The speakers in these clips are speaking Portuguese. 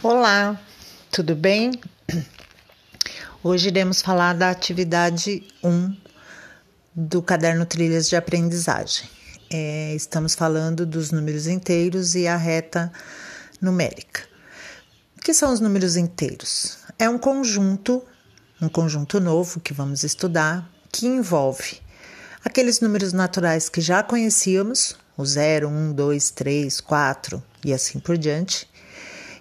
Olá, tudo bem? Hoje iremos falar da atividade 1 do caderno Trilhas de Aprendizagem. É, estamos falando dos números inteiros e a reta numérica. O que são os números inteiros? É um conjunto, um conjunto novo que vamos estudar, que envolve aqueles números naturais que já conhecíamos, o 0, 1, 2, 3, 4 e assim por diante.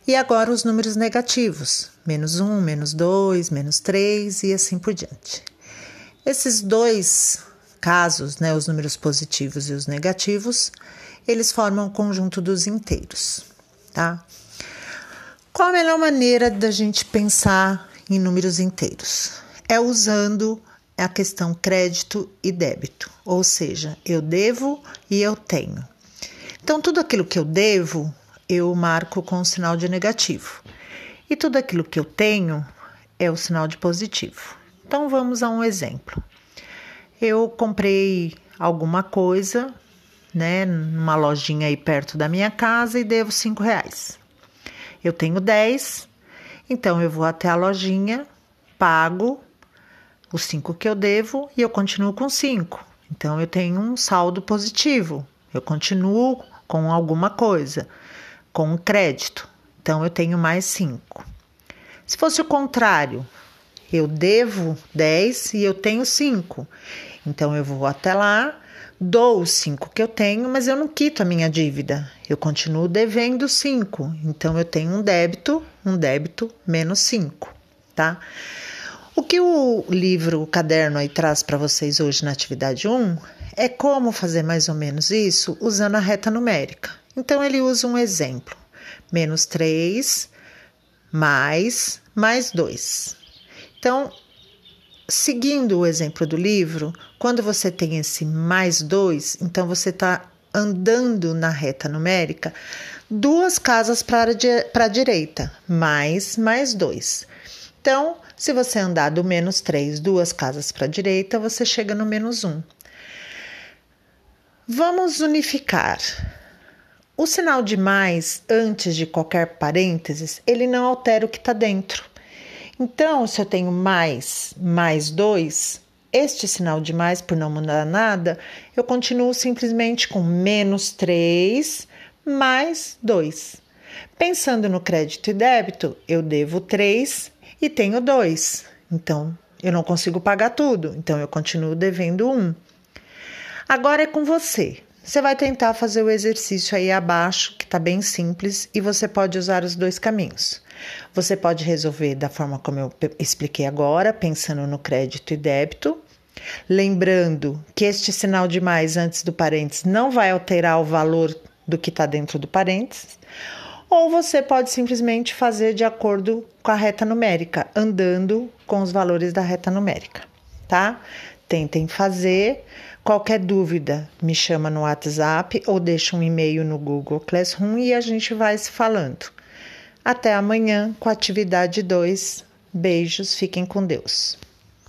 E agora os números negativos, menos 1, menos 2, menos 3 e assim por diante. Esses dois casos, né, os números positivos e os negativos, eles formam o conjunto dos inteiros, tá? Qual a melhor maneira da gente pensar em números inteiros? É usando a questão crédito e débito, ou seja, eu devo e eu tenho. Então, tudo aquilo que eu devo, eu marco com o sinal de negativo, e tudo aquilo que eu tenho é o sinal de positivo. Então, vamos a um exemplo. Eu comprei alguma coisa, né, numa lojinha aí perto da minha casa e devo cinco reais. Eu tenho 10, então eu vou até a lojinha, pago os 5 que eu devo e eu continuo com 5. Então eu tenho um saldo positivo. Eu continuo com alguma coisa, com um crédito. Então eu tenho mais 5. Se fosse o contrário, eu devo 10 e eu tenho 5. Então eu vou até lá, dou os 5 que eu tenho, mas eu não quito a minha dívida. Eu continuo devendo 5. Então eu tenho um débito, um débito menos 5, tá? O que o livro, o caderno aí traz para vocês hoje na atividade 1 é como fazer mais ou menos isso usando a reta numérica. Então ele usa um exemplo: menos 3 mais mais 2. Então, seguindo o exemplo do livro, quando você tem esse mais 2, então você está andando na reta numérica duas casas para a direita, mais mais 2. Então, se você andar do menos 3 duas casas para a direita, você chega no menos 1. Vamos unificar. O sinal de mais antes de qualquer parênteses, ele não altera o que está dentro. Então, se eu tenho mais, mais 2, este sinal de mais, por não mudar nada, eu continuo simplesmente com menos 3 mais 2. Pensando no crédito e débito, eu devo 3 e tenho dois. Então, eu não consigo pagar tudo, então eu continuo devendo um. Agora é com você. Você vai tentar fazer o exercício aí abaixo, que está bem simples, e você pode usar os dois caminhos. Você pode resolver da forma como eu expliquei agora, pensando no crédito e débito. Lembrando que este sinal de mais antes do parênteses não vai alterar o valor do que está dentro do parênteses ou você pode simplesmente fazer de acordo com a reta numérica, andando com os valores da reta numérica, tá? Tentem fazer. Qualquer dúvida, me chama no WhatsApp ou deixa um e-mail no Google Classroom e a gente vai se falando. Até amanhã com a atividade 2. Beijos, fiquem com Deus.